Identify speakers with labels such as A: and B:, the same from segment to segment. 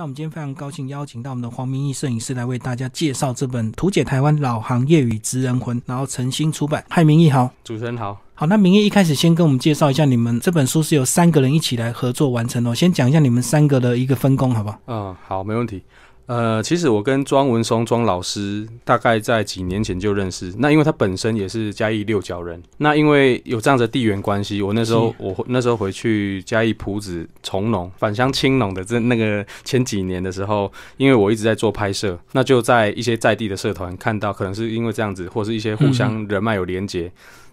A: 那我们今天非常高兴邀请到我们的黄明义摄影师来为大家介绍这本《图解台湾老行业与职人魂》，然后诚心出版。嗨，明义好。
B: 主持人好。
A: 好，那明义一开始先跟我们介绍一下，你们这本书是由三个人一起来合作完成哦。先讲一下你们三个的一个分工，好不好？
B: 嗯，好，没问题。呃，其实我跟庄文松庄老师大概在几年前就认识。那因为他本身也是嘉义六角人，那因为有这样的地缘关系，我那时候我那时候回去嘉义埔子从农返乡青农的这那个前几年的时候，因为我一直在做拍摄，那就在一些在地的社团看到，可能是因为这样子，或是一些互相人脉有连结，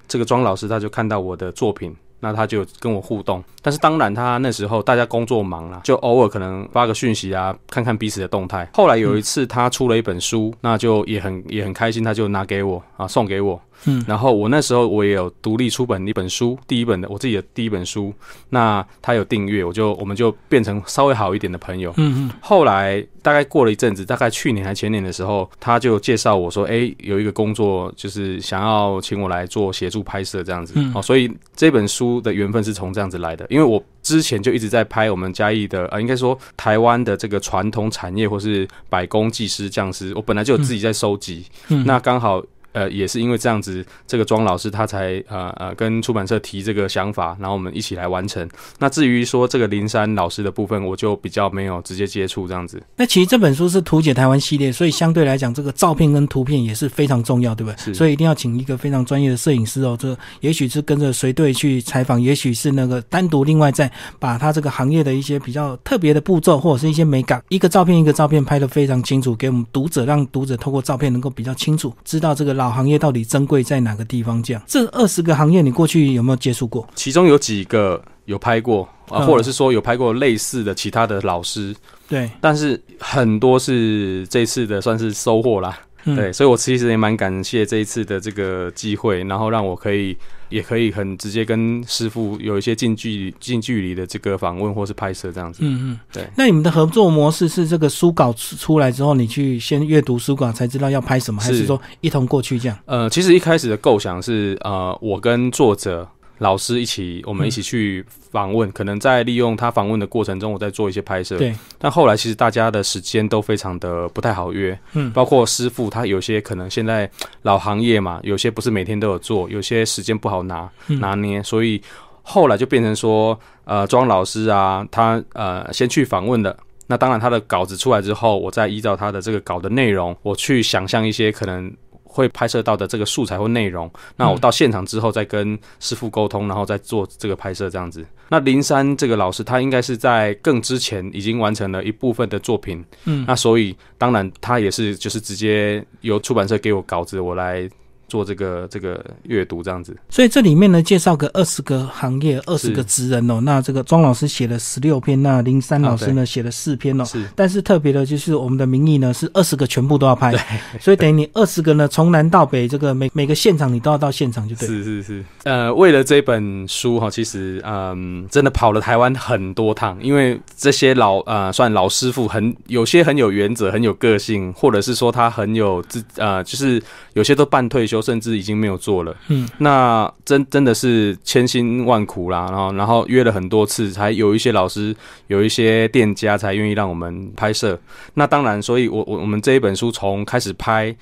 B: 这个庄老师他就看到我的作品。那他就跟我互动，但是当然他那时候大家工作忙啦，就偶尔可能发个讯息啊，看看彼此的动态。后来有一次他出了一本书，那就也很也很开心，他就拿给我啊，送给我。嗯，然后我那时候我也有独立出本一本书，第一本的我自己的第一本书，那他有订阅，我就我们就变成稍微好一点的朋友。嗯嗯。后来大概过了一阵子，大概去年还前年的时候，他就介绍我说，哎，有一个工作就是想要请我来做协助拍摄这样子。嗯。哦，所以这本书的缘分是从这样子来的，因为我之前就一直在拍我们嘉义的，呃，应该说台湾的这个传统产业或是百工技师匠师，我本来就有自己在收集。嗯。那刚好。呃，也是因为这样子，这个庄老师他才呃呃跟出版社提这个想法，然后我们一起来完成。那至于说这个林山老师的部分，我就比较没有直接接触这样子。
A: 那其实这本书是图解台湾系列，所以相对来讲，这个照片跟图片也是非常重要，对不对？
B: 是。
A: 所以一定要请一个非常专业的摄影师哦。这也许是跟着随队去采访，也许是那个单独另外再把他这个行业的一些比较特别的步骤或者是一些美感，一个照片一个照片拍的非常清楚，给我们读者，让读者透过照片能够比较清楚知道这个老。行业到底珍贵在哪个地方？这样，这二十个行业你过去有没有接触过？
B: 其中有几个有拍过啊，或者是说有拍过类似的其他的老师，
A: 对，
B: 但是很多是这次的算是收获啦。对，所以我其实也蛮感谢这一次的这个机会，然后让我可以也可以很直接跟师傅有一些近距离近距离的这个访问或是拍摄这样子。嗯嗯，对。
A: 那你们的合作模式是这个书稿出来之后，你去先阅读书稿才知道要拍什么，还是说一同过去这样？
B: 呃，其实一开始的构想是呃，我跟作者。老师一起，我们一起去访问，可能在利用他访问的过程中，我在做一些拍摄。
A: 对。
B: 但后来其实大家的时间都非常的不太好约，嗯，包括师傅他有些可能现在老行业嘛，有些不是每天都有做，有些时间不好拿拿捏，所以后来就变成说，呃，庄老师啊，他呃先去访问的，那当然他的稿子出来之后，我再依照他的这个稿的内容，我去想象一些可能。会拍摄到的这个素材或内容，那我到现场之后再跟师傅沟通，然后再做这个拍摄这样子。那林山这个老师，他应该是在更之前已经完成了一部分的作品，嗯，那所以当然他也是就是直接由出版社给我稿子，我来。做这个这个阅读这样子，
A: 所以这里面呢介绍个二十个行业，二十个职人哦。那这个庄老师写了十六篇，那林三老师呢写了四篇哦。
B: 是，
A: 但是特别的就是我们的名义呢是二十个全部都要拍，所以等于你二十个呢从南到北，这个每每个现场你都要到现场就对。
B: 是是是，呃，为了这本书哈，其实嗯，真的跑了台湾很多趟，因为这些老呃算老师傅很有些很有原则，很有个性，或者是说他很有自呃，就是有些都半退休。甚至已经没有做了，嗯，那真真的是千辛万苦啦，然后然后约了很多次，才有一些老师，有一些店家才愿意让我们拍摄。那当然，所以我我我们这一本书从开始拍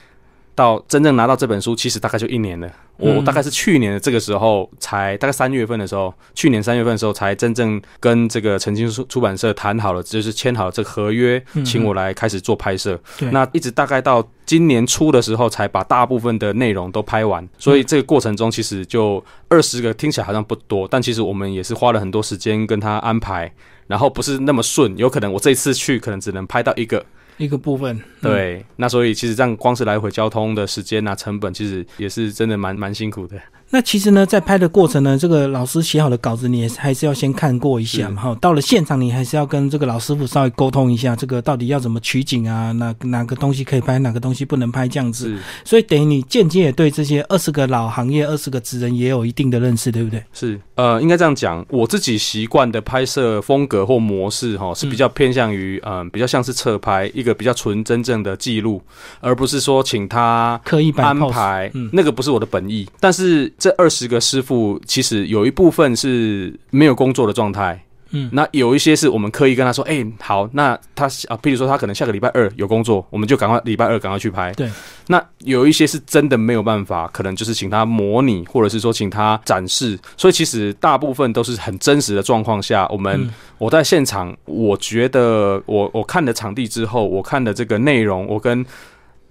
B: 到真正拿到这本书，其实大概就一年了。我大概是去年的这个时候，才大概三月份的时候，去年三月份的时候，才真正跟这个澄清出出版社谈好了，就是签好了这个合约，请我来开始做拍摄。那一直大概到今年初的时候，才把大部分的内容都拍完。所以这个过程中，其实就二十个听起来好像不多，但其实我们也是花了很多时间跟他安排，然后不是那么顺，有可能我这次去可能只能拍到一个。
A: 一个部分，
B: 对，那所以其实这样光是来回交通的时间啊，成本其实也是真的蛮蛮辛苦的。
A: 那其实呢，在拍的过程呢，这个老师写好的稿子，你也还是要先看过一下嘛。哈，到了现场，你还是要跟这个老师傅稍微沟通一下，这个到底要怎么取景啊？哪哪个东西可以拍，哪个东西不能拍，这样子。所以等于你间接也对这些二十个老行业、二十个职人也有一定的认识，对不对？
B: 是，呃，应该这样讲，我自己习惯的拍摄风格或模式，哈，是比较偏向于，嗯，比较像是侧拍，一个比较纯真正的记录，而不是说请他
A: 刻意
B: 安排，那个不是我的本意。但是这二十个师傅其实有一部分是没有工作的状态，
A: 嗯，
B: 那有一些是我们刻意跟他说，哎、好，那他啊，譬如说他可能下个礼拜二有工作，我们就赶快礼拜二赶快去拍。
A: 对，
B: 那有一些是真的没有办法，可能就是请他模拟，或者是说请他展示。所以其实大部分都是很真实的状况下，我们、
A: 嗯
B: 我在现场，我觉得我我看了场地之后，我看了这个内容，我跟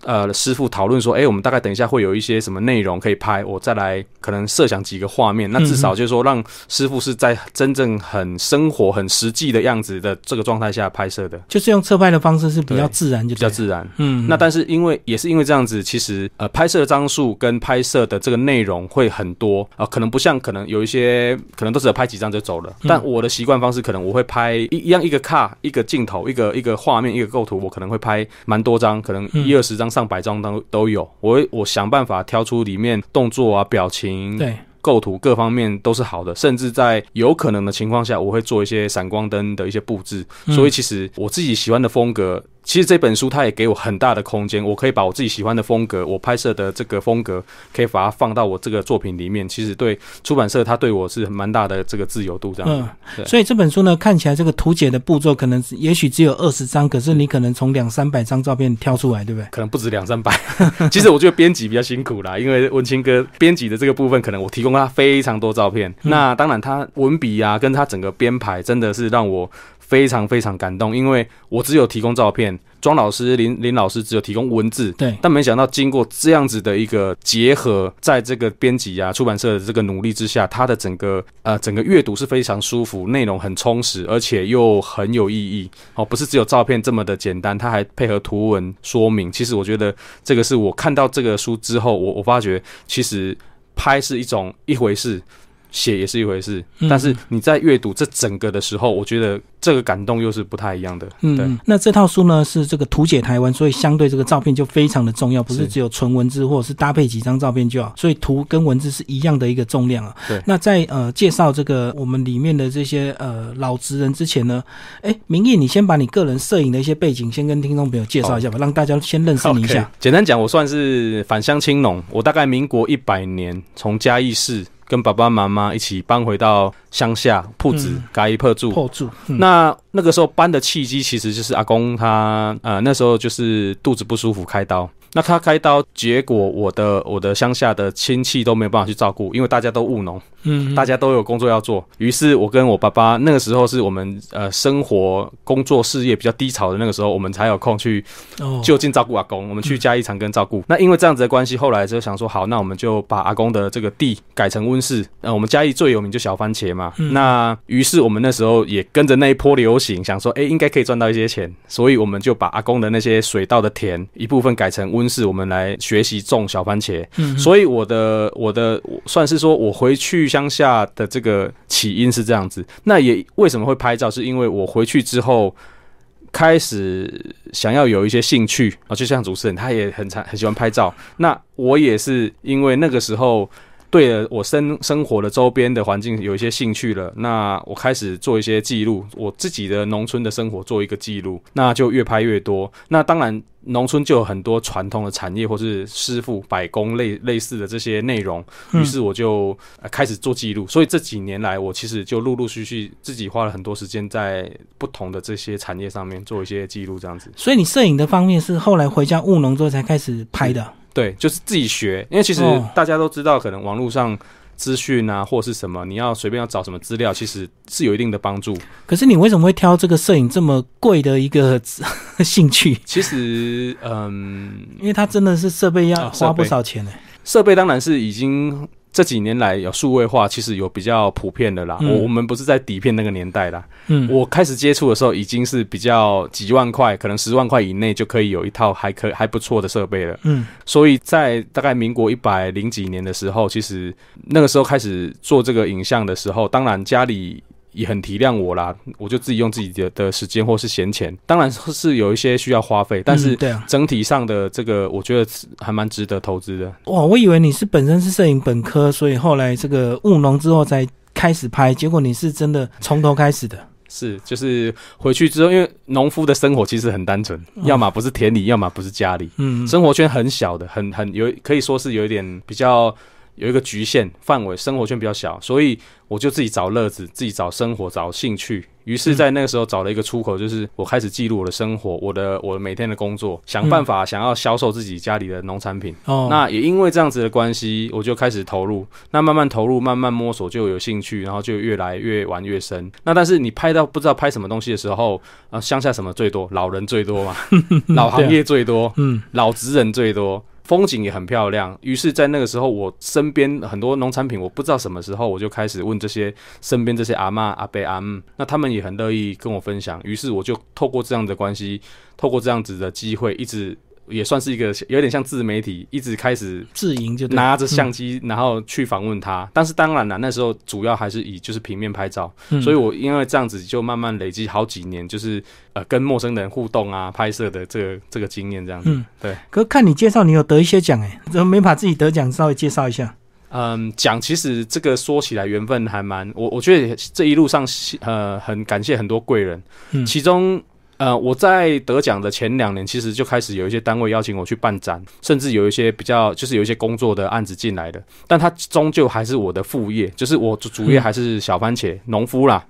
B: 呃师傅讨论说，哎、我们大概等一下会有一些什么内容可以拍，我再来可能设想几个画面，那至少就是说让师傅是在真正很生活、很实际的样子的这个状态下拍摄的，
A: 就是用侧拍的方式是比较自然，就。
B: 比较自然。
A: 嗯，
B: 那但是因为也是因为这样子，其实呃拍摄的张数跟拍摄的这个内容会很多啊、可能不像可能有一些可能都只有拍几张就走了。
A: 嗯
B: 但我的习惯方式可能我会拍一一样一个卡一个镜头一个一个画面一个构图，我可能会拍蛮多张，可能
A: 嗯
B: 一二十张上百张都都有。我会我想办法挑出里面动作啊表情
A: 对，
B: 构图各方面都是好的，甚至在有可能的情况下，我会做一些闪光灯的一些布置。
A: 嗯
B: 所以其实我自己喜欢的风格，其实这本书它也给我很大的空间，我可以把我自己喜欢的风格，我拍摄的这个风格，可以把它放到我这个作品里面。其实对出版社，它对我是蛮大的这个自由度，这样。
A: 嗯，
B: 对
A: 所以这本书呢，看起来这个图解的步骤可能也许只有二十张，可是你可能从两三百张照片挑出来，对不对？
B: 可能不止两三百，其实我觉得编辑比较辛苦啦，因为文清哥编辑的这个部分，可能我提供他非常多照片，
A: 嗯
B: 那当然他文笔啊，跟他整个编排真的是让我非常非常感动，因为我只有提供照片，庄老师、林林老师只有提供文字，
A: 对，
B: 但没想到经过这样子的一个结合，在这个编辑啊、出版社的这个努力之下，它的整个呃整个阅读是非常舒服，内容很充实，而且又很有意义哦，不是只有照片这么的简单，它还配合图文说明。其实我觉得这个是我看到这个书之后，我我发觉其实拍是一种一回事。写也是一回事，
A: 嗯
B: 但是你在阅读这整个的时候，我觉得这个感动又是不太一样的。对，
A: 嗯，那这套书呢是这个图解台湾，所以相对这个照片就非常的重要，不是
B: 是
A: 只有纯文字或者是搭配几张照片就好，所以图跟文字是一样的一个重量啊。
B: 对
A: 那在呃介绍这个我们里面的这些呃老职人之前呢，哎，明义，你先把你个人摄影的一些背景先跟听众朋友介绍一下吧，让大家先认识你一下。
B: 简单讲，我算是返乡青农。我大概民国一百年从嘉义市跟爸爸妈妈一起搬回到乡下铺子
A: 嗯
B: 嘎一破住。
A: 破住，嗯
B: 那那个时候搬的契机其实就是阿公他呃那时候就是肚子不舒服开刀。那他开刀，结果我的我的乡下的亲戚都没有办法去照顾，因为大家都务农，
A: 嗯，
B: 大家都有工作要做。于是我跟我爸爸那个时候是我们呃生活工作事业比较低潮的那个时候，我们才有空去
A: 哦
B: 就近照顾阿公，我们去嘉义长庚照顾。那因为这样子的关系，后来就想说，好，那我们就把阿公的这个地改成温室。呃，我们嘉义最有名就小番茄嘛。
A: 嗯
B: 那于是我们那时候也跟着那一波流行，想说，哎、应该可以赚到一些钱，所以我们就把阿公的那些水稻的田一部分改成温室，我们来学习种小番茄。
A: 嗯，
B: 所以我的我的算是说我回去乡下的这个起因是这样子。那也为什么会拍照，是因为我回去之后开始想要有一些兴趣啊，就像主持人他也很常很喜欢拍照。那我也是因为那个时候。对了，我生生活的周边的环境有一些兴趣了，那我开始做一些记录，我自己的农村的生活做一个记录，那就越拍越多。那当然，农村就有很多传统的产业或是师傅、百工类类似的这些内容，
A: 嗯
B: 于是我就、呃开始做记录。所以这几年来，我其实就陆陆续续自己花了很多时间在不同的这些产业上面做一些记录，这样子。
A: 所以你摄影的方面是后来回家务农之后才开始拍的。
B: 对，就是自己学，因为其实
A: 哦
B: 大家都知道，可能网络上资讯啊，或是什么，你要随便要找什么资料，其实是有一定的帮助。
A: 可是你为什么会挑这个摄影这么贵的一个 兴趣？
B: 其实，嗯，
A: 因为它真的是设备要
B: 啊设备
A: 花不少钱呢、
B: 设备当然是已经这几年来有数位化，其实有比较普遍的啦。
A: 嗯
B: 我我们不是在底片那个年代啦，
A: 嗯，
B: 我开始接触的时候已经是比较几万块，可能十万块以内就可以有一套还可还不错的设备了。
A: 嗯
B: 所以在大概民国一百零几年的时候，其实那个时候开始做这个影像的时候，当然家里也很体谅我啦，我就自己用自己的的时间或是闲钱，当然是有一些需要花费，但是整体上的这个我觉得还蛮值得投资的。
A: 哇，我以为你是本身是摄影本科，所以后来这个务农之后才开始拍，结果你是真的从头开始的。
B: 是，就是回去之后，因为农夫的生活其实很单纯，要么不是田里，要么不是家里，
A: 嗯，
B: 生活圈很小的，很很有可以说是有一点比较有一个局限范围，生活圈比较小，所以我就自己找乐子，自己找生活，找兴趣。于是，在那个时候找了一个出口，就是我开始记录我的生活，我的我每天的工作，想办法想要销售自己家里的农产品。哦，那也因为这样子的关系，我就开始投入。那慢慢投入，慢慢摸索，就有兴趣，然后就越来越玩越深。那但是你拍到不知道拍什么东西的时候，啊，乡下什么最多？老人最多嘛，老行业最多，嗯，老职人最多。风景也很漂亮，于是，在那个时候，我身边很多农产品，我不知道什么时候，我就开始问这些身边这些阿妈、阿伯、阿姆，那他们也很乐意跟我分享。于是，我就透过这样的关系，透过这样子的机会，一直。也算是一个有点像自媒体，一直开始
A: 自营，就
B: 拿着相机，然后去访问他。但是当然了，那时候主要还是以就是平面拍照，所以我因为这样子就慢慢累积好几年，就是呃跟陌生人互动啊，拍摄的这个这个经验这样子。嗯，对。
A: 可看你介绍，你有得一些奖哎，怎么没把自己得奖稍微介绍一下？
B: 嗯，奖其实这个说起来缘分还蛮，我我觉得这一路上呃很感谢很多贵人，其中。呃，我在得奖的前两年，其实就开始有一些单位邀请我去办展，甚至有一些比较就是有一些工作的案子进来的，但它终究还是我的副业，就是我主主业还是小番茄农夫啦。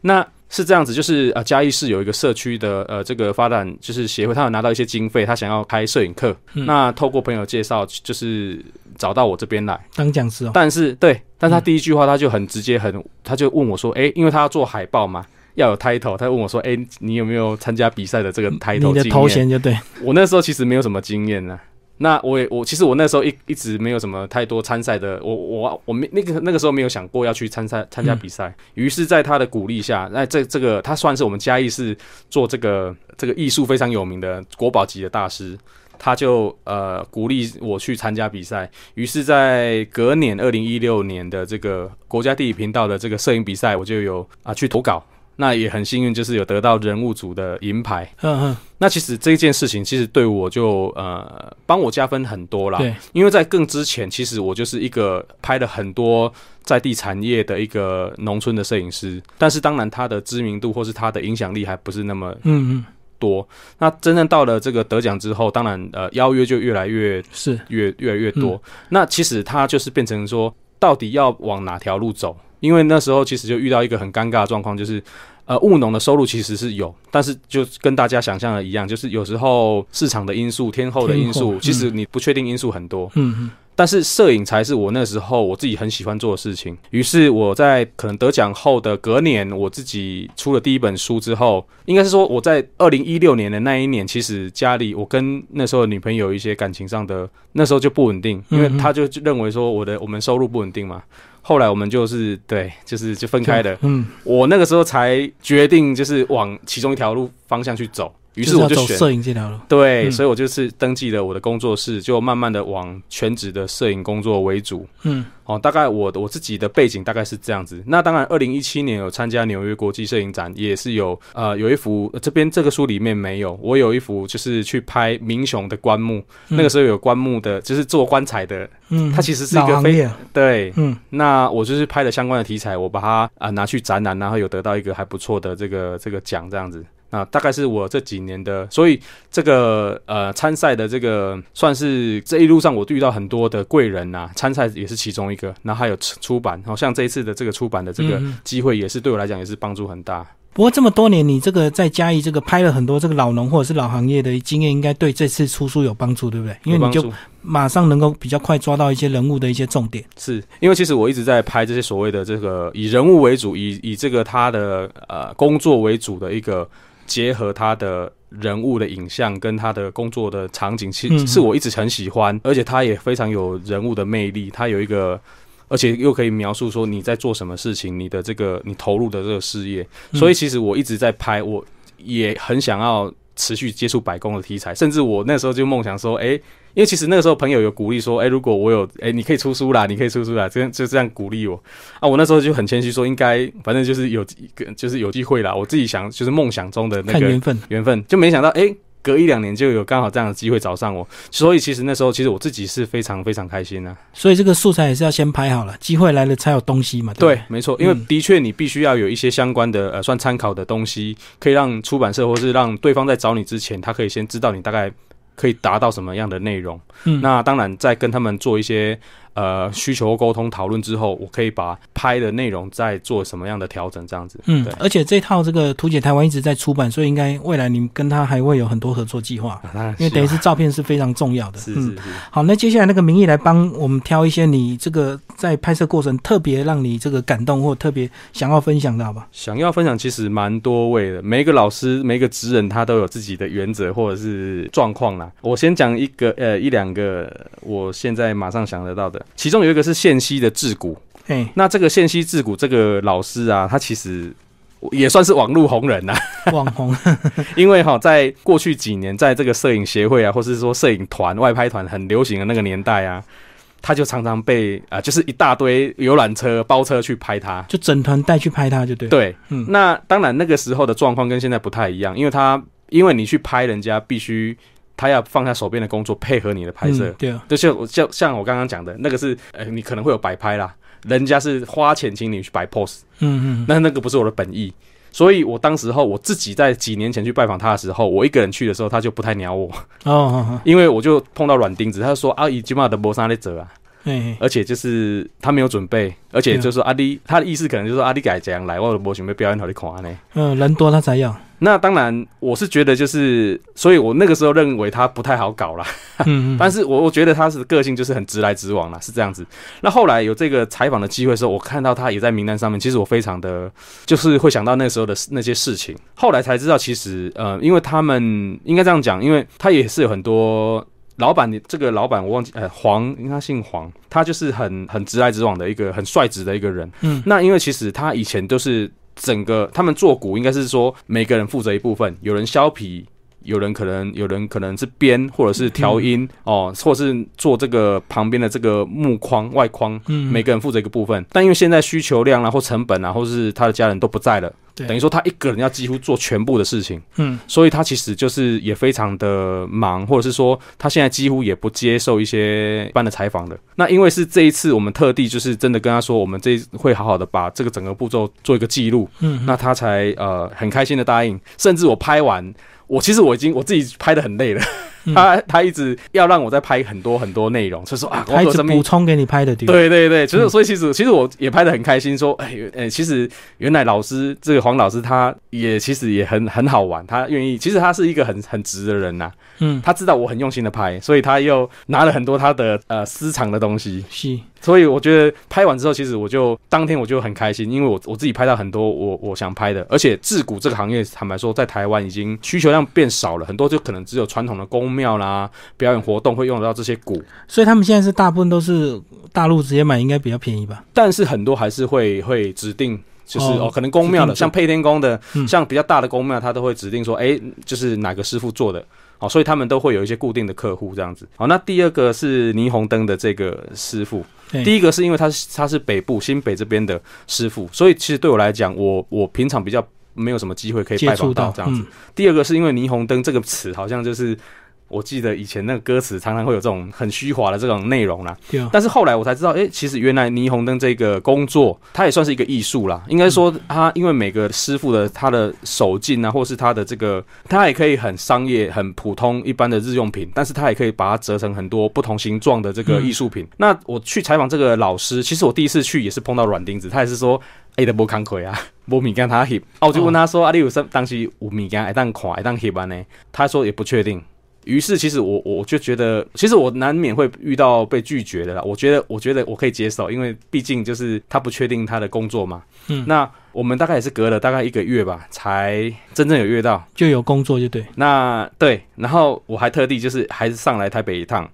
B: 那是这样子，就是呃，嘉义市有一个社区的呃这个发展就是协会，他有拿到一些经费，他想要开摄影课，那透过朋友介绍，就是找到我这边来
A: 当讲师。
B: 但是对，但他第一句话他就很直接，很他就问我说，哎，因为他要做海报嘛。要有 title，他问我说：“哎，你有没有参加比赛的这个 title？”
A: 你的头衔就对。
B: 我那时候其实没有什么经验呢。那我也我其实我那时候一一直没有什么太多参赛的。我我我没那个那个时候没有想过要去参赛参加比赛。于是，在他的鼓励下，那这这个他算是我们嘉义市做这个这个艺术非常有名的国宝级的大师，他就呃鼓励我去参加比赛。于是，在隔年二零一六年的这个国家地理频道的这个摄影比赛，我就有啊去投稿。那也很幸运，就是有得到人物组的银牌。嗯嗯。那其实这一件事情，其实对我就呃帮我加分很多啦。对。因为在更之前，其实我就是一个拍了很多在地产业的一个农村的摄影师，但是当然他的知名度或是他的影响力还不是那么嗯嗯多。那真正到了这个得奖之后，当然呃邀约就越来越
A: 是
B: 越越来越多。那其实他就是变成说，到底要往哪条路走？因为那时候其实就遇到一个很尴尬的状况，就是，呃，务农的收入其实是有，但是就跟大家想象的一样，就是有时候市场的因素、天候的因素，其实你不确定因素很多。嗯嗯。但是摄影才是我那时候我自己很喜欢做的事情。于是我在可能得奖后的隔年，我自己出了第一本书之后，应该是说我在二零一六年的那一年，其实家里我跟那时候的女朋友一些感情上的那时候就不稳定，因为他就认为说我的我们收入不稳定嘛。后来我们就是对，就是就分开的。嗯，我那个时候才决定就是往其中一条路方向去走。于是我就选
A: 摄影这条路，
B: 对，所以我就是登记了我的工作室，就慢慢的往全职的摄影工作为主。嗯，哦，大概我我自己的背景大概是这样子。那当然，二零一七年有参加纽约国际摄影展，也是有呃有一幅这边这个书里面没有，我有一幅就是去拍明雄的棺木，那个时候有棺木的，就是做棺材的，嗯，它其实是一个非对，嗯，那我就是拍了相关的题材，我把它啊拿去展览，然后有得到一个还不错的这个这个奖，这样子。啊，大概是我这几年的，所以这个呃参赛的这个算是这一路上我遇到很多的贵人呐，参赛也是其中一个。然后还有出版，好像这一次的这个出版的这个机会也是对我来讲也是帮助很大。
A: 不过这么多年，你这个在嘉义这个拍了很多这个老农或者是老行业的经验，应该对这次出书有帮助，对不对？因为你就马上能够比较快抓到一些人物的一些重点。
B: 是因为其实我一直在拍这些所谓的这个以人物为主，以以这个他的呃工作为主的一个。结合他的人物的影像跟他的工作的场景，其实是我一直很喜欢，而且他也非常有人物的魅力。他有一个，而且又可以描述说你在做什么事情，你的这个你投入的这个事业。所以其实我一直在拍，我也很想要持续接触白宫的题材，甚至我那时候就梦想说，哎。因为其实那个时候朋友有鼓励说，哎，如果我有，哎，你可以出书啦，你可以出书啦，这样就这样鼓励我啊。我那时候就很谦虚说，应该反正就是有一个就是有机会啦。我自己想就是梦想中的那个
A: 缘分，
B: 缘分就没想到，哎，隔一两年就有刚好这样的机会找上我。所以其实那时候其实我自己是非常非常开心啊。
A: 所以这个素材也是要先拍好了，机会来了才有东西嘛。
B: 对，没错，因为的确你必须要有一些相关的呃算参考的东西，可以让出版社或是让对方在找你之前，他可以先知道你大概。可以达到什么样的内容？嗯，那当然，在跟他们做一些呃需求沟通讨论之后，我可以把拍的内容再做什么样的调整，这样子。
A: 嗯
B: 对，
A: 而且这套这个图解台湾一直在出版，所以应该未来你跟他还会有很多合作计划，
B: 啊
A: 因为等于是照片是非常重要的。
B: 是是。
A: 好，那接下来那个名义来帮我们挑一些你这个在拍摄过程特别让你这个感动或特别想要分享的，好吧？
B: 想要分享其实蛮多位的，每一个老师、每一个职人他都有自己的原则或者是状况啦。我先讲一个呃一两个我现在马上想得到的，其中有一个是县西的智谷。
A: 哎，
B: 那这个县西智谷这个老师啊，他其实也算是网络红人呐、
A: 网红，
B: 因为哈，在过去几年，在这个摄影协会啊，或是说摄影团、外拍团很流行的那个年代啊，他就常常被啊、就是一大堆游览车、包车去拍他。
A: 就整团带去拍他就对。，
B: 对，
A: 嗯
B: 那当然那个时候的状况跟现在不太一样，因为他因为你去拍人家，必须他要放下手边的工作配合你的拍摄。
A: 嗯，，对啊，
B: 就像我像像我刚刚讲的那个是，呃，你可能会有摆拍啦，人家是花钱请你去摆 pose，
A: 嗯嗯，
B: 那那个不是我的本意。所以我当时候我自己在几年前去拜访他的时候，我一个人去的时候，他就不太鸟我，
A: 哦
B: 因为我就碰到软钉子，他就说啊，已经把的磨砂在折啊，而且就是他没有准备，而且就是说阿弟，他的意思可能就是说阿弟改怎样来，我的模准备表演好你看呢。
A: 嗯，人多他才要，
B: 那当然，我是觉得就是，所以我那个时候认为他不太好搞啦。
A: 嗯嗯，
B: 但是我我觉得他是个性就是很直来直往啦，是这样子。那后来有这个采访的机会的时候，我看到他也在名单上面，其实我非常的就是会想到那时候的那些事情。后来才知道，其实呃，因为他们应该这样讲，因为他也是有很多。老板，你这个老板我忘记，呃，黄，因为他姓黄，他就是很很直来直往的一个很率直的一个人。
A: 嗯
B: 那因为其实他以前都是整个他们做鼓，应该是说每个人负责一部分，有人削皮，有人可能有人可能是编或者是调音、哦，或是做这个旁边的这个木框外框，
A: 嗯，
B: 每个人负责一个部分。但因为现在需求量啊或成本啊，或是他的家人都不在了，
A: 对
B: 等于说他一个人要几乎做全部的事情。
A: 嗯
B: 所以他其实就是也非常的忙，或者是说他现在几乎也不接受一些一般的采访的。那因为是这一次我们特地就是真的跟他说，我们这会好好的把这个整个步骤做一个记录，
A: 嗯，
B: 那他才呃很开心的答应。甚至我拍完，我其实我已经我自己拍的很累了，
A: 嗯
B: 他他一直要让我再拍很多很多内容，就说啊，
A: 他一直
B: 我
A: 补充给你拍的对吧？
B: 对对对，其实
A: 嗯。
B: 所以其实其实我也拍的很开心，说哎原呃其实原来老师这个黄老师他也其实也很很好玩，他愿意，其实他是一个很很直的人呐、
A: 嗯，
B: 他知道我很用心的拍，所以他又拿了很多他的呃私藏的东西，
A: 是，
B: 所以我觉得拍完之后，其实我就当天我就很开心，因为我我自己拍到很多我我想拍的，而且自古这个行业坦白说，在台湾已经需求量变少了，很多就可能只有传统的宫庙啦、表演活动会用得到这些鼓，
A: 所以他们现在是大部分都是大陆直接买，应该比较便宜吧？
B: 但是很多还是会会指定。就是
A: 哦
B: 哦可能宫庙的，像配天宫的，
A: 嗯
B: 像比较大的宫庙，他都会指定说，哎、就是哪个师傅做的，哦，所以他们都会有一些固定的客户这样子。好，那第二个是霓虹灯的这个师傅，第一个是因为他是他是北部新北这边的师傅，所以其实对我来讲，我我平常比较没有什么机会可以拜
A: 接触到
B: 访到这样子。
A: 嗯
B: 第二个是因为霓虹灯这个词好像就是。我记得以前那个歌词常常会有这种很虚华的这种内容啦，
A: 对啊，
B: 但是后来我才知道，诶，其实原来霓虹灯这个工作，它也算是一个艺术啦。应该说，它因为每个师傅的他的手劲啊，或是他的这个，他也可以很商业、很普通一般的日用品，但是他也可以把它折成很多不同形状的这个艺术品。那我去采访这个老师，其实我第一次去也是碰到软钉子，他也是说。哎，的无工课啊，无物件他翕。啊，我就问他说：“啊，你有什当时有物件会当看，会当翕安呢？”他说也不确定。于是，其实我我就觉得，其实我难免会遇到被拒绝的啦。我觉得，我觉得我可以接受，因为毕竟就是他不确定他的工作嘛。
A: 嗯
B: 那我们大概也是隔了大概一个月吧，才真正有约到。
A: 就有工作就对，
B: 那对，然后我还特地就是还是上来台北一趟。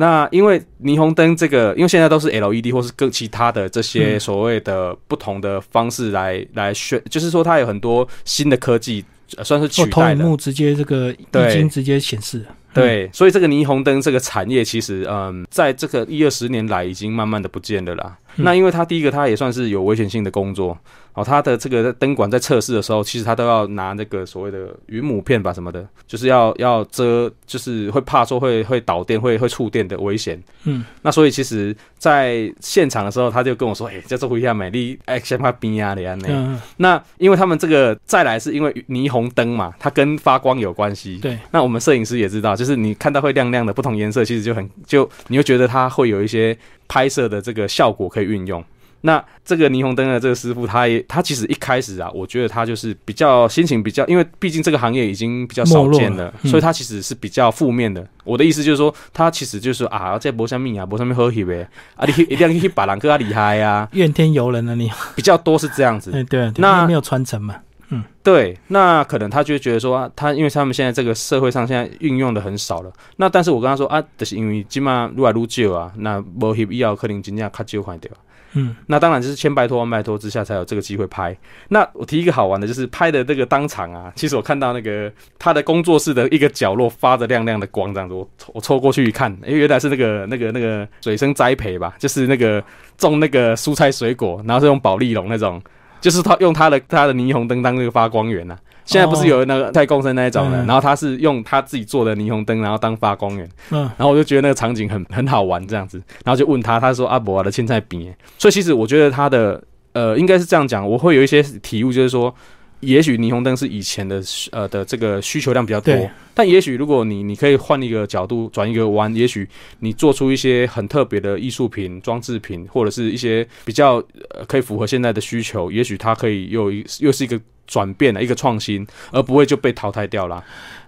B: 那因为霓虹灯这个，因为现在都是 LED 或是更其他的这些
A: 嗯
B: 所谓的不同的方式来、来选，就是说它有很多新的科技，呃算是取代的。
A: 幕直接这个
B: 对
A: 已经直接显示了，
B: 对，所以这个霓虹灯这个产业，其实嗯，在这个一二十年来已经慢慢的不见了啦。那因为它第一个，它也算是有危险性的工作。哦，它的这个灯管在测试的时候，其实它都要拿那个所谓的云母片吧什么的，就是要要遮，就是会怕说会会导电、会会触电的危险。
A: 嗯，
B: 那所以其实在现场的时候，他就跟我说：“哎，叫做一下美丽，哎，先怕冰啊，的安那。”那因为他们这个再来是因为霓虹灯嘛，它跟发光有关系。
A: 对，
B: 那我们摄影师也知道，就是你看到会亮亮的不同颜色，其实就很就你会觉得它会有一些拍摄的这个效果可以运用。那这个霓虹灯的这个师傅，他也他其实一开始啊，我觉得他就是比较心情比较，因为毕竟这个行业已经比较少见了，所以他其实是比较负面的。我的意思就是说，他其实就是啊，在博上面啊，博上面喝起呗，啊，你一定要去把人更加厉害呀，
A: 怨天尤人啊，你
B: 比较多是这样子。
A: 对，那没有传承嘛，
B: 嗯，对，那可能他就觉得说，他因为他们现在这个社会上现在运用的很少了。那但是我跟他说啊，就是因为今嘛愈来愈少啊，那无翕以后可能真正较少块掉。
A: 嗯，
B: 那当然就是千拜托万拜托之下才有这个机会拍。那我提一个好玩的，就是拍的这个当场啊，其实我看到那个他的工作室的一个角落发着亮亮的光，这样子，我我凑过去一看，因为，原来是那个那个那个水生栽培吧，就是那个种那个蔬菜水果，然后是用保利龙那种，就是他用他的他的霓虹灯当那个发光源呐。现在不是有那个太空生那一种的，然后他是用他自己做的霓虹灯，然后当发光源。
A: 嗯，
B: 然后我就觉得那个场景很很好玩这样子，然后就问他，他说阿伯的青菜饼。所以其实我觉得他的呃应该是这样讲，我会有一些体悟，就是说，也许霓虹灯是以前的呃的这个需求量比较多，但也许如果你你可以换一个角度转一个弯，也许你做出一些很特别的艺术品、装置品，或者是一些比较呃可以符合现在的需求，也许它可以又一又是一个。转变了一个创新，而不会就被淘汰掉了。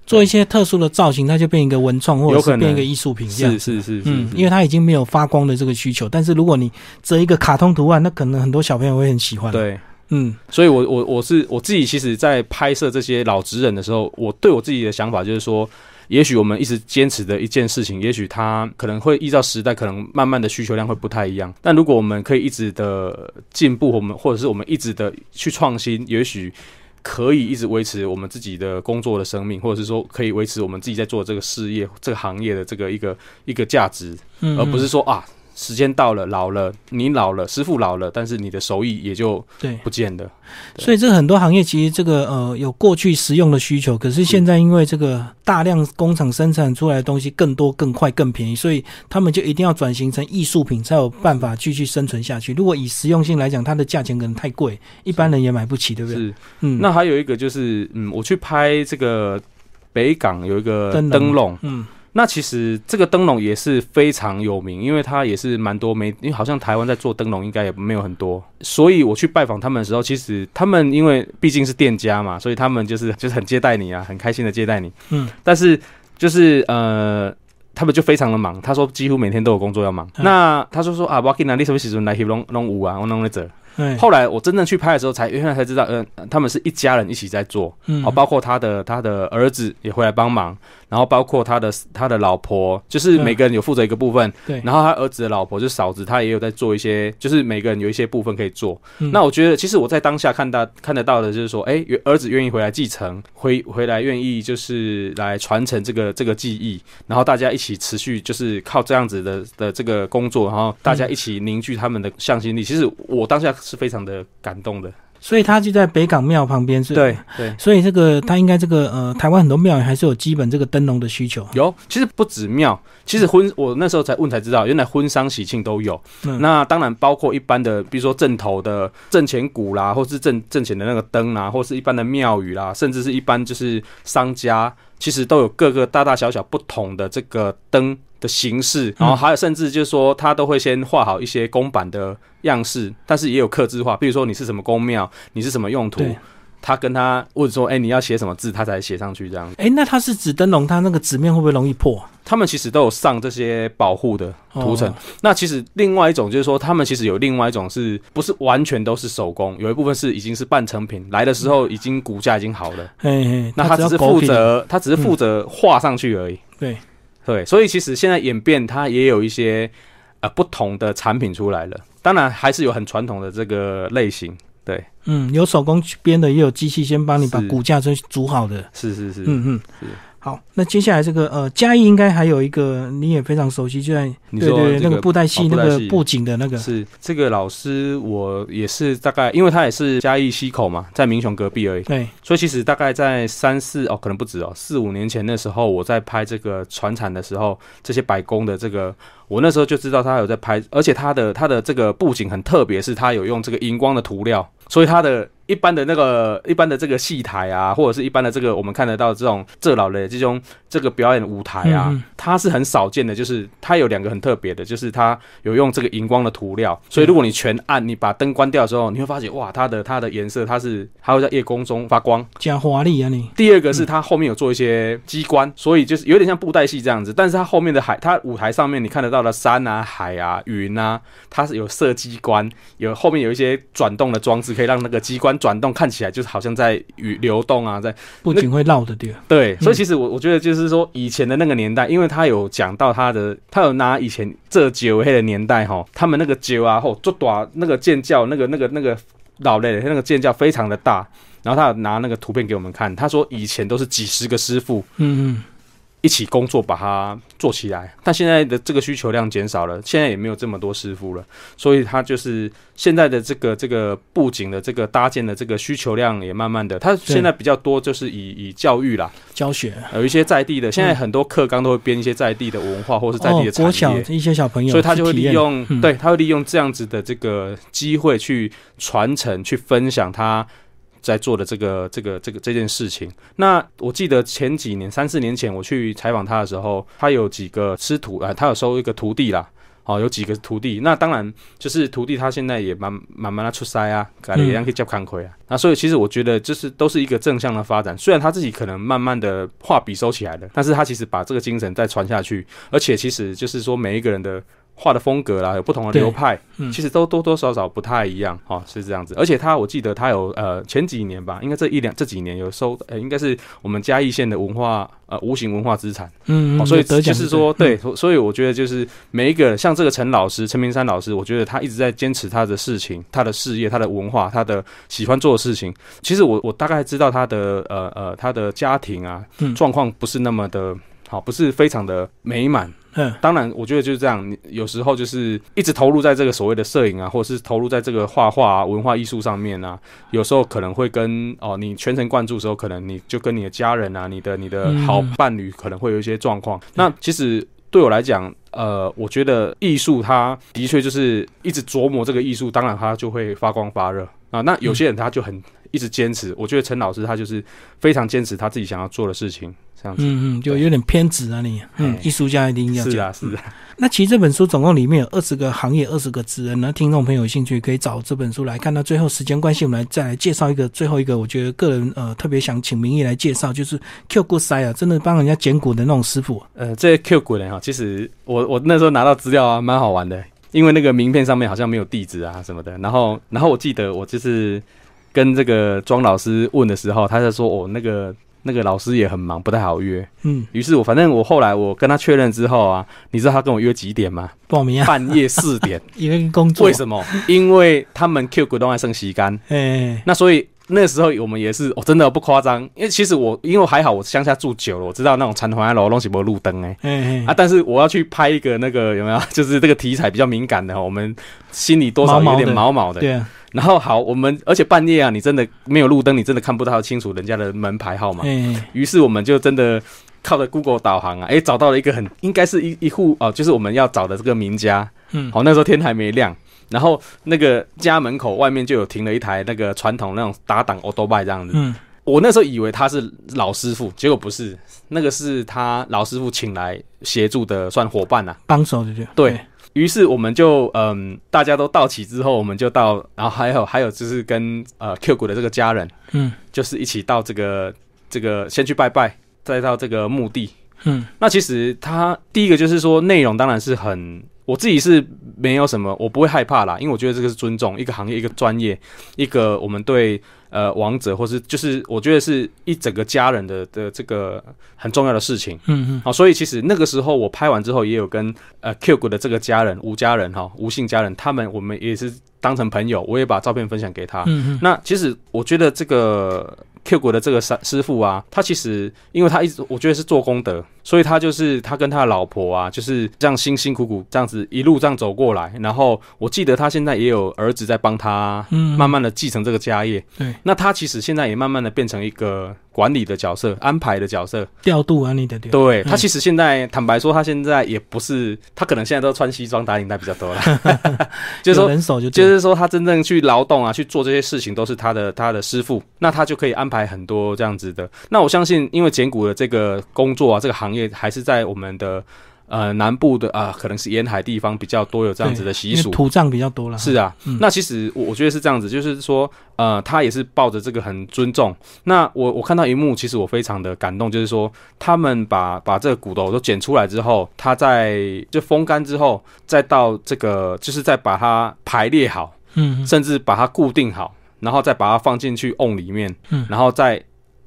A: 做一些特殊的造型，它就变一个文创，或者是变一个艺术品。
B: 是是是，
A: 嗯，因为它已经没有发光的这个需求。但是如果你折一个卡通图案，那可能很多小朋友会很喜欢。
B: 对，
A: 嗯，
B: 所以我我我是我自己，其实在拍摄这些老职人的时候，我对我自己的想法就是说。也许我们一直坚持的一件事情，也许它可能会依照时代，可能慢慢的需求量会不太一样。但如果我们可以一直的进步，我们或者是我们一直的去创新，也许可以一直维持我们自己的工作的生命，或者是说可以维持我们自己在做这个事业、这个行业的这个一个一个价值，而不是说啊。时间到了，老了，你老了，师傅老了，但是你的手艺也就
A: 对
B: 不见了。
A: 所以这很多行业其实这个呃有过去实用的需求，可是现在因为这个大量工厂生产出来的东西更多、更快、更便宜，所以他们就一定要转型成艺术品，才有办法继续生存下去。如果以实用性来讲，它的价钱可能太贵，一般人也买不起，对不对？
B: 是，嗯。那还有一个就是，嗯，我去拍这个北港有一个灯笼，
A: 嗯。
B: 那其实这个灯笼也是非常有名，因为它也是蛮多没，因为好像台湾在做灯笼应该也没有很多，所以我去拜访他们的时候，其实他们因为毕竟是店家嘛，所以他们就是就是很接待你啊，很开心的接待你。
A: 嗯，
B: 但是就是呃，他们就非常的忙，他说几乎每天都有工作要忙。那他说说啊，我给哪里什么时阵来去弄弄舞啊，我弄在这。后来我真正去拍的时候，才原来才知道，嗯，他们是一家人一起在做，嗯，包括他的他的儿子也回来帮忙。然后包括他的他的老婆，就是每个人有负责一个部分。
A: 对。
B: 然后他儿子的老婆就是嫂子，他也有在做一些，就是每个人有一些部分可以做。那我觉得，其实我在当下看到看得到的就是说，哎，儿子愿意回来继承，回回来愿意就是来传承这个这个技艺，然后大家一起持续就是靠这样子的的这个工作，然后大家一起凝聚他们的向心力。其实我当下是非常的感动的。
A: 所以他就在北港庙旁边，是
B: 对对，
A: 所以这个他应该这个呃，台湾很多庙还是有基本这个灯笼的需求。
B: 有，其实不止庙，其实婚我那时候才问才知道，原来婚丧喜庆都有。那当然包括一般的，比如说正头的正前鼓啦，或是正正前的那个灯啊，或是一般的庙宇啦，甚至是一般就是商家，其实都有各个大大小小不同的这个灯。的形式，然后还有甚至就是说，他都会先画好一些公版的样式，但是也有刻字化，比如说你是什么公庙，你是什么用途，他跟他或者说，哎，你要写什么字，他才写上去这样。
A: 哎，那它是纸灯笼，它那个纸面会不会容易破？
B: 他们其实都有上这些保护的涂层。那其实另外一种就是说，他们其实有另外一种，是不是完全都是手工？有一部分是已经是半成品，来的时候已经骨架已经好了。嘿嘿那他只是负责，他只是负责画上去而已。
A: 对。
B: 对，所以其实现在演变，它也有一些呃不同的产品出来了。当然，还是有很传统的这个类型。对，
A: 嗯，有手工编的，也有机器先帮你把骨架先组好的。
B: 是是是，
A: 嗯嗯。好，那接下来这个呃，嘉义应该还有一个你也非常熟悉，就在对对那个布袋戏那个布景的那个。
B: 是这个老师，我也是大概，因为他也是嘉义溪口嘛，在民雄隔壁而已。
A: 对，
B: 所以其实大概在三四哦，可能不止哦，四五年前那时候我在拍这个船产的时候，这些百工的这个，我那时候就知道他有在拍，而且他的他的这个布景很特别，是他有用这个荧光的涂料，所以他的。一般的那个一般的这个戏台啊，或者是一般的这个我们看得到这种这老的这种这个表演舞台啊，它是很少见的。就是它有两个很特别的，就是它有用这个荧光的涂料，所以如果你全暗，你把灯关掉的时候，你会发现哇，它的它的颜色它是它会在夜空中发光，
A: 讲华丽啊你。
B: 第二个是它后面有做一些机关，所以就是有点像布袋戏这样子，但是它后面的海，它舞台上面你看得到的山啊、海啊、云啊，它是有设机关，有后面有一些转动的装置，可以让那个机关。转动看起来就是好像在与流动啊，在
A: 不仅会绕的地
B: 方。对，所以其实我我觉得就是说，以前的那个年代，因为他有讲到他的，他有拿以前这九黑的年代哈，他们那个酒啊，吼做短那个剑教，那个那个那个老类的那个剑教非常的大，然后他有拿那个图片给我们看，他说以前都是几十个师傅，嗯嗯。一起工作把它做起来，但现在的这个需求量减少了，现在也没有这么多师傅了，所以它就是现在的这个这个布景的这个搭建的这个需求量也慢慢的，它现在比较多就是以以教育啦，
A: 教学。
B: 有一些在地的，现在很多课纲都会编一些在地的文化或是在地的产业，
A: 一些小朋友，
B: 所以他就会利用，对他会利用这样子的这个机会去传承、去分享他。在做的这个这个这个这件事情，那我记得前几年三四年前我去采访他的时候，他有几个师徒啊，他有收一个徒弟啦，哦，有几个徒弟。那当然就是徒弟，他现在也慢慢慢的出塞啊，改了一样可以叫康亏啊。那所以其实我觉得就是都是一个正向的发展。虽然他自己可能慢慢的画笔收起来了，但是他其实把这个精神再传下去，而且其实就是说每一个人的。画的风格啦，有不同的流派，其实都多多少少不太一样，哈，是这样子。而且他，我记得他有呃前几年吧，应该这一两这几年有收，呃，应该是我们嘉义县的文化呃无形文化资产，嗯，所以就是说，对，所以我觉得就是每一个像这个陈老师、陈明山老师，我觉得他一直在坚持他的事情、他的事业、他的文化、他的喜欢做的事情。其实我我大概知道他的呃呃他的家庭啊状况不是那么的好，不是非常的美满。嗯，当然，我觉得就是这样。你有时候就是一直投入在这个所谓的摄影啊，或者是投入在这个画画啊、文化艺术上面啊，有时候可能会跟哦，你全神贯注的时候，可能你就跟你的家人啊、你的你的好伴侣可能会有一些状况。那其实对我来讲，呃，我觉得艺术它的确就是一直琢磨这个艺术，当然它就会发光发热啊。那有些人他就很一直坚持，我觉得陈老师他就是非常坚持他自己想要做的事情。
A: 这样子嗯嗯，就有点偏执啊，你嗯，艺术家一定要
B: 是啊是啊。
A: 那其实这本书总共里面有二十个行业，二十个职人。那听众朋友有兴趣可以找这本书来看。到最后时间关系，我们来再来介绍一个最后一个，我觉得个人呃特别想请明义来介绍，就是 Q 骨塞啊，真的帮人家捡骨的那种师傅。
B: 呃，这 Q 骨人哈，其实我我那时候拿到资料啊，蛮好玩的，因为那个名片上面好像没有地址啊什么的。然后然后我记得我就是跟这个庄老师问的时候，他在说哦那个。那个老师也很忙，不太好约。嗯，于是我反正我后来我跟他确认之后啊，你知道他跟我约几点吗？
A: 报名啊，
B: 半夜四点。
A: 因为工作。
B: 为什么？因为他们 Q 股东还剩洗干。哎，那所以那时候我们也是，我真的不夸张。因为其实我因为还好，我乡下住久了，我知道那种残环楼东西没有路灯哎。嗯啊，但是我要去拍一个那个有没有？就是这个题材比较敏感的，我们心里多少有点毛毛的。
A: 对啊。
B: 然后好，我们而且半夜啊，你真的没有路灯，你真的看不到清楚人家的门牌号码。嗯。于是我们就真的靠着 Google 导航啊，哎，找到了一个很应该是一一户哦，就是我们要找的这个名家。嗯。好，那时候天还没亮，然后那个家门口外面就有停了一台那个传统那种打挡 Auto Bike 这样子。嗯。我那时候以为他是老师傅，结果不是，那个是他老师傅请来协助的，算伙伴呐，
A: 帮手就
B: 对。于是我们就嗯，大家都到齐之后，我们就到，然后还有还有就是跟呃 Q 股的这个家人，嗯，就是一起到这个这个先去拜拜，再到这个墓地，嗯，那其实他第一个就是说内容当然是很，我自己是没有什么，我不会害怕啦，因为我觉得这个是尊重一个行业一个专业一个我们对。呃，王者或是就是我觉得是一整个家人的的这个很重要的事情，嗯嗯，好，所以其实那个时候我拍完之后，也有跟呃 Q 股的这个家人吴家人哈吴姓家人，他们我们也是当成朋友，我也把照片分享给他。嗯嗯，那其实我觉得这个 Q 国的这个师师傅啊，他其实因为他一直我觉得是做功德，所以他就是他跟他的老婆啊，就是这样辛辛苦苦这样子一路这样走过来。然后我记得他现在也有儿子在帮他，嗯，慢慢的继承这个家业。
A: 对，
B: 那他其实现在也慢慢的变成一个管理的角色、安排的角色、
A: 调度啊，你的
B: 对他其实现在坦白说，他现在也不是他可能现在都穿西装打领带比较多了，
A: 就是说人手就
B: 就是说他真正去劳动啊去做这些事情都是他的他的师傅，那他就可以安排很多这样子的。那我相信，因为捡骨的这个工作啊，这个行业还是在我们的。呃，南部的啊，可能是沿海地方比较多有这样子的习俗，
A: 土葬比较多了。
B: 是啊，那其实我我觉得是这样子，就是说，呃，他也是抱着这个很尊重。那我我看到一幕，其实我非常的感动，就是说，他们把把这个骨头都捡出来之后，他在就风干之后，再到这个，就是再把它排列好，嗯，甚至把它固定好，然后再把它放进去瓮里面，嗯，然后再。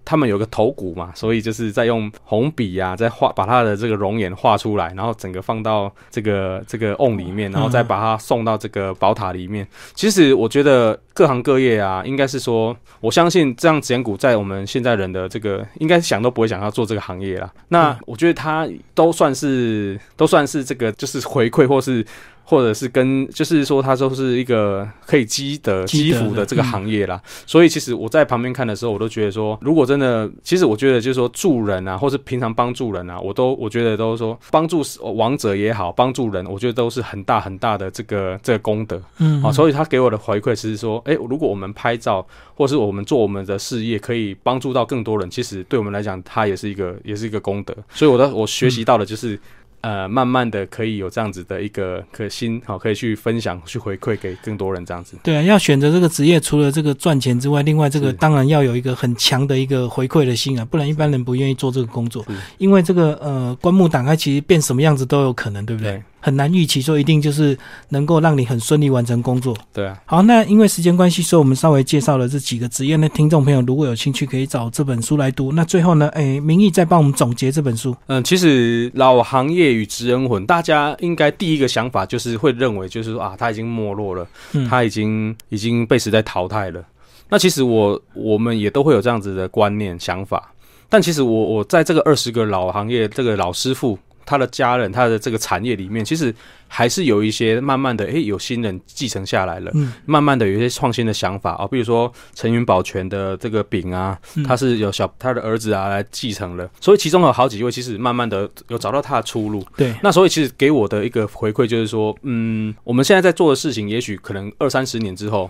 B: 他们有个头骨嘛，所以就是在用红笔呀，在画把他的这个容颜画出来，然后整个放到这个这个瓮里面，然后再把它送到这个宝塔里面。其实我觉得各行各业啊，应该是说，我相信这样捡骨在我们现在人的这个，应该想都不会想要做这个行业啦。那我觉得它都算是都算是这个，就是回馈或是。或者是跟，就是说，它都是一个可以积德积福的这个行业啦。所以，其实我在旁边看的时候，我都觉得说，如果真的，其实我觉得就是说，助人啊，或是平常帮助人啊，我都我觉得都是说，帮助王者也好，帮助人，我觉得都是很大很大的这个这个功德。嗯，好，所以他给我的回馈其实说，哎，如果我们拍照，或是我们做我们的事业，可以帮助到更多人，其实对我们来讲，它也是一个也是一个功德。所以，我的我学习到的就是。呃，慢慢的可以有这样子的一个可心，好，可以去分享、去回馈给更多人这样子。
A: 对啊，要选择这个职业，除了这个赚钱之外，另外这个当然要有一个很强的一个回馈的心啊，不然一般人不愿意做这个工作。因为这个呃，棺木打开，其实变什么样子都有可能，对不对？很难预期说一定就是能够让你很顺利完成工作。
B: 对啊。
A: 好，那因为时间关系，所以我们稍微介绍了这几个职业。那听众朋友如果有兴趣，可以找这本书来读。那最后呢，哎，明义再帮我们总结这本书。
B: 嗯，其实老行业与职人魂，大家应该第一个想法就是会认为，就是说啊，他已经没落了，他已经已经被时代淘汰了。那其实我我们也都会有这样子的观念想法。但其实我我在这个二十个老行业，这个老师傅。他的家人，他的这个产业里面，其实还是有一些慢慢的，诶，有新人继承下来了。嗯，慢慢的有一些创新的想法啊，比如说陈云保全的这个饼啊，他是有小他的儿子啊来继承了，所以其中有好几位，其实慢慢的有找到他的出路。
A: 对，
B: 那所以其实给我的一个回馈就是说，嗯，我们现在在做的事情，也许可能二三十年之后。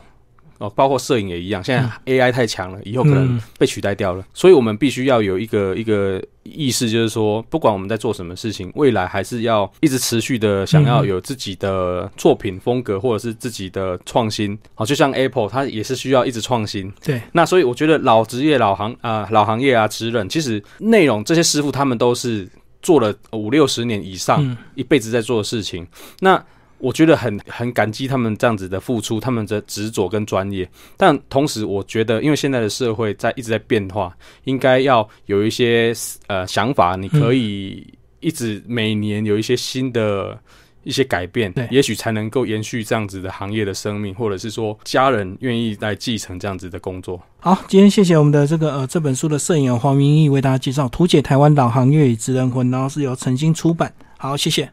B: 哦，包括摄影也一样，现在 AI 太强了，以后可能被取代掉了，所以我们必须要有一个一个意识，就是说，不管我们在做什么事情，未来还是要一直持续的想要有自己的作品风格，或者是自己的创新。好，就像 Apple，它也是需要一直创新。
A: 对，
B: 那所以我觉得老职业、老行啊、老行业啊、职人，其实内容这些师傅他们都是做了五六十年以上，一辈子在做的事情。那我觉得很很感激他们这样子的付出，他们的执着跟专业。但同时，我觉得因为现在的社会在一直在变化，应该要有一些呃想法，你可以一直每年有一些新的一些改变，也许才能够延续这样子的行业的生命，或者是说家人愿意来继承这样子的工作。
A: 好，今天谢谢我们的这个呃这本书的摄影人黄明义为大家介绍《图解台湾老行业与职人魂》，然后是由诚心出版。好，谢谢。